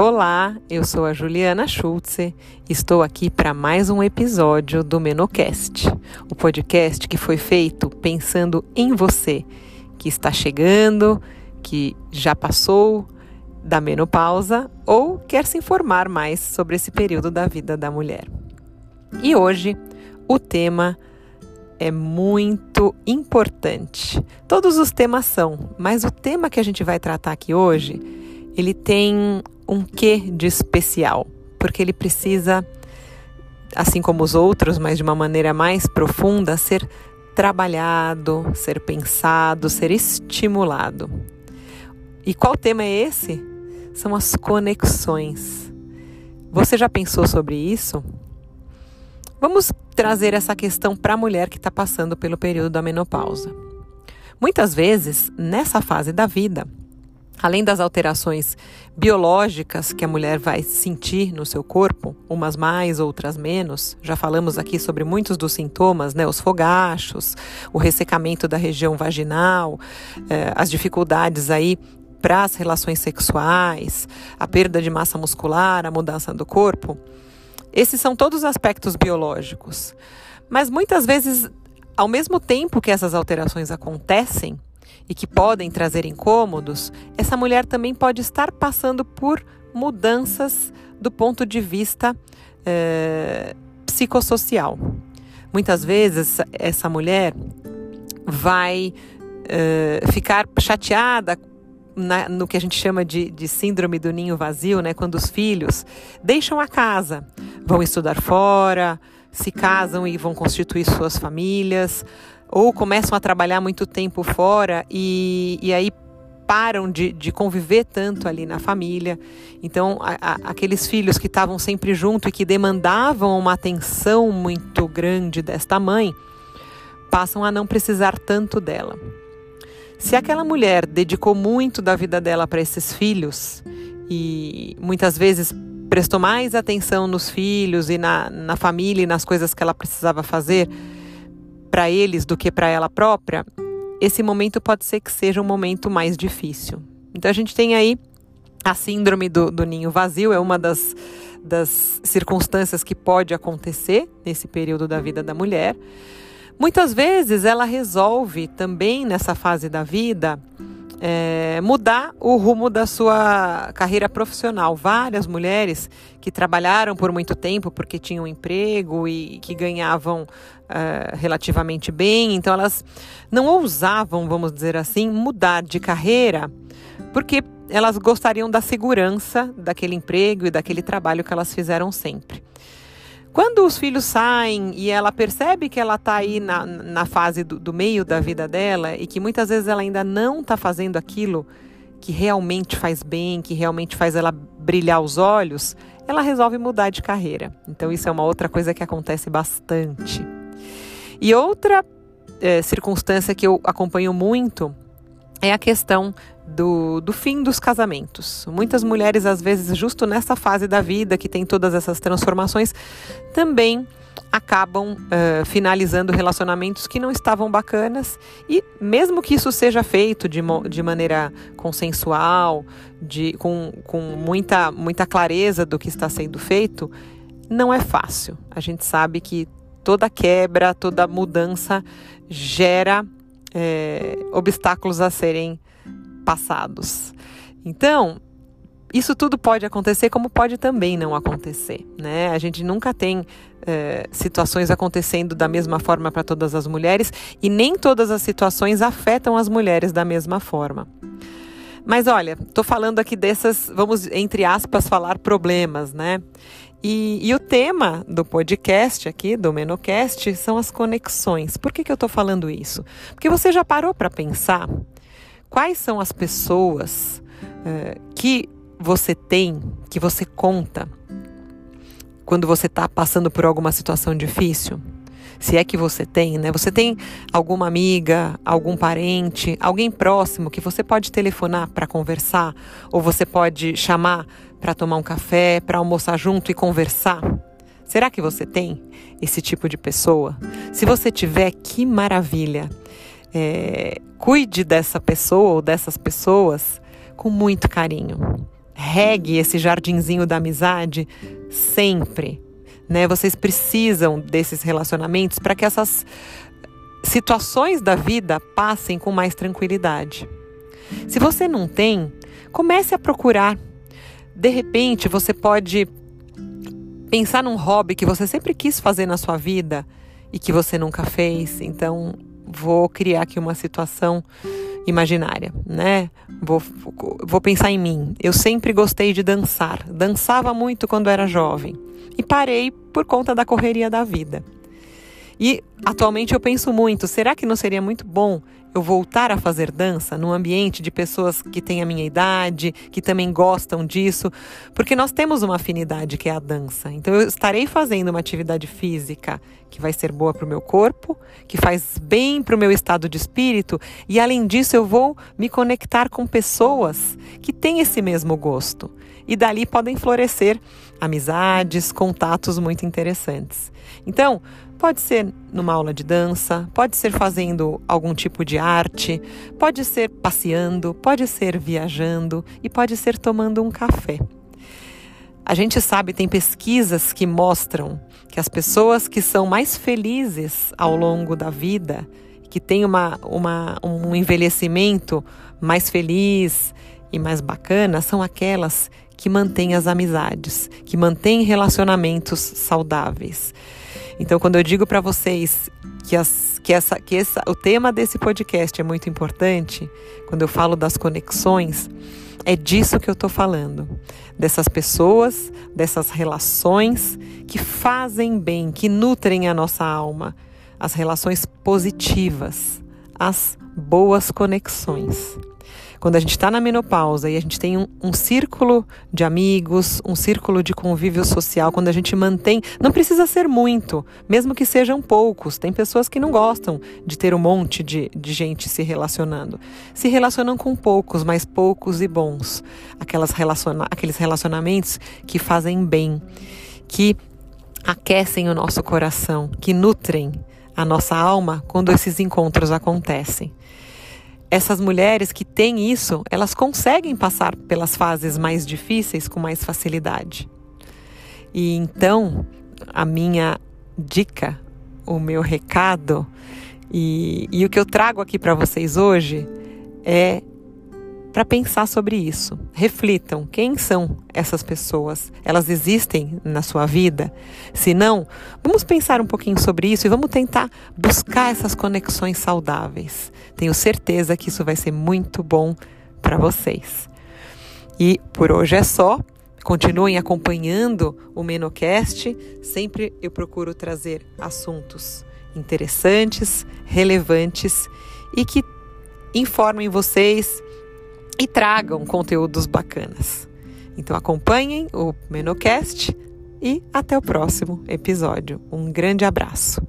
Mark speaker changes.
Speaker 1: Olá, eu sou a Juliana Schulze. Estou aqui para mais um episódio do Menocast, o podcast que foi feito pensando em você, que está chegando, que já passou da menopausa ou quer se informar mais sobre esse período da vida da mulher. E hoje o tema é muito importante. Todos os temas são, mas o tema que a gente vai tratar aqui hoje, ele tem um quê de especial, porque ele precisa, assim como os outros, mas de uma maneira mais profunda, ser trabalhado, ser pensado, ser estimulado. E qual tema é esse? São as conexões. Você já pensou sobre isso? Vamos trazer essa questão para a mulher que está passando pelo período da menopausa. Muitas vezes, nessa fase da vida, Além das alterações biológicas que a mulher vai sentir no seu corpo, umas mais, outras menos, já falamos aqui sobre muitos dos sintomas, né? Os fogachos, o ressecamento da região vaginal, eh, as dificuldades aí para as relações sexuais, a perda de massa muscular, a mudança do corpo. Esses são todos aspectos biológicos. Mas muitas vezes, ao mesmo tempo que essas alterações acontecem, e que podem trazer incômodos, essa mulher também pode estar passando por mudanças do ponto de vista é, psicossocial. Muitas vezes essa mulher vai é, ficar chateada na, no que a gente chama de, de, síndrome do ninho vazio, né? Quando os filhos deixam a casa, vão estudar fora, se casam e vão constituir suas famílias, ou começam a trabalhar muito tempo fora e, e aí param de, de conviver tanto ali na família. Então, a, a, aqueles filhos que estavam sempre junto e que demandavam uma atenção muito grande desta mãe, passam a não precisar tanto dela. Se aquela mulher dedicou muito da vida dela para esses filhos e muitas vezes prestou mais atenção nos filhos e na, na família e nas coisas que ela precisava fazer, para eles do que para ela própria, esse momento pode ser que seja um momento mais difícil. Então a gente tem aí a síndrome do, do ninho vazio, é uma das, das circunstâncias que pode acontecer nesse período da vida da mulher. Muitas vezes ela resolve também nessa fase da vida é, mudar o rumo da sua carreira profissional. Várias mulheres que trabalharam por muito tempo porque tinham emprego e que ganhavam é, relativamente bem, então elas não ousavam, vamos dizer assim, mudar de carreira porque elas gostariam da segurança daquele emprego e daquele trabalho que elas fizeram sempre. Quando os filhos saem e ela percebe que ela está aí na, na fase do, do, meio da vida dela e que muitas vezes ela ainda não está fazendo aquilo que realmente faz bem, que realmente faz ela brilhar os olhos, ela resolve mudar de carreira. Então, isso é uma outra coisa que acontece bastante. E outra é, circunstância que eu acompanho muito é a questão do, do fim dos casamentos. Muitas mulheres, às vezes, justo nessa fase da vida que tem todas essas transformações, também acabam uh, finalizando relacionamentos que não estavam bacanas e mesmo que isso seja feito de, de maneira consensual, de, com, com muita, muita clareza do que está sendo feito, não é fácil. A gente sabe que toda quebra, toda mudança gera é, obstáculos a serem passados. Então, isso tudo pode acontecer, como pode também não acontecer, né? A gente nunca tem é, situações acontecendo da mesma forma para todas as mulheres e nem todas as situações afetam as mulheres da mesma forma. Mas olha, estou falando aqui dessas, vamos entre aspas falar problemas, né? E, e, o tema do podcast aqui, do Menocast, são as conexões. Por que, que eu estou falando isso? Porque você já parou para pensar Quais são as pessoas uh, que você tem, que você conta, quando você está passando por alguma situação difícil? Se é que você tem, né? Você tem alguma amiga, algum parente, alguém próximo que você pode telefonar para conversar, ou você pode chamar para tomar um café, para almoçar junto e conversar? Será que você tem esse tipo de pessoa? Se você tiver, que maravilha! É, cuide dessa pessoa ou dessas pessoas com muito carinho. regue esse jardinzinho da amizade sempre. Né? Vocês precisam desses relacionamentos para que essas situações da vida passem com mais tranquilidade. Se você não tem, comece a procurar. De repente, você pode pensar num hobby que você sempre quis fazer na sua vida e que você nunca fez. Então, vou criar aqui uma situação imaginária, né? Vou, vou pensar em mim. Eu sempre gostei de dançar. Dançava muito quando era jovem e parei por conta da correria da vida. E atualmente eu penso muito: será que não seria muito bom eu voltar a fazer dança num ambiente de pessoas que têm a minha idade, que também gostam disso, porque nós temos uma afinidade que é a dança. Então eu estarei fazendo uma atividade física que vai ser boa para o meu corpo, que faz bem para o meu estado de espírito, e além disso eu vou me conectar com pessoas que têm esse mesmo gosto. E dali podem florescer amizades, contatos muito interessantes. Então, Pode ser numa aula de dança, pode ser fazendo algum tipo de arte, pode ser passeando, pode ser viajando e pode ser tomando um café. A gente sabe, tem pesquisas que mostram que as pessoas que são mais felizes ao longo da vida, que têm uma, uma, um envelhecimento mais feliz e mais bacana, são aquelas que mantêm as amizades, que mantêm relacionamentos saudáveis. Então, quando eu digo para vocês que, as, que, essa, que essa, o tema desse podcast é muito importante, quando eu falo das conexões, é disso que eu estou falando. Dessas pessoas, dessas relações que fazem bem, que nutrem a nossa alma, as relações positivas, as boas conexões. Quando a gente está na menopausa e a gente tem um, um, círculo de amigos, um círculo de convívio social, quando a gente mantém, não precisa ser muito, mesmo que sejam poucos. Tem pessoas que não gostam de ter um monte de, de gente se relacionando. Se relacionam com poucos, mas poucos e bons. Aquelas relaciona aqueles relacionamentos que fazem bem, que aquecem o nosso coração, que nutrem a nossa alma quando esses encontros acontecem essas mulheres que têm isso, elas conseguem passar pelas fases mais difíceis com mais facilidade. E então, a minha dica, o meu recado e, e o que eu trago aqui para vocês hoje é para pensar sobre isso. Reflitam quem são essas pessoas. Elas existem na sua vida? Se não, vamos pensar um pouquinho sobre isso e vamos tentar buscar essas conexões saudáveis. Tenho certeza que isso vai ser muito bom para vocês. E por hoje é só. Continuem acompanhando o Menocast. Sempre eu procuro trazer assuntos interessantes, relevantes e que informem vocês e tragam conteúdos bacanas. Então acompanhem o Menocast e até o próximo episódio. Um grande abraço.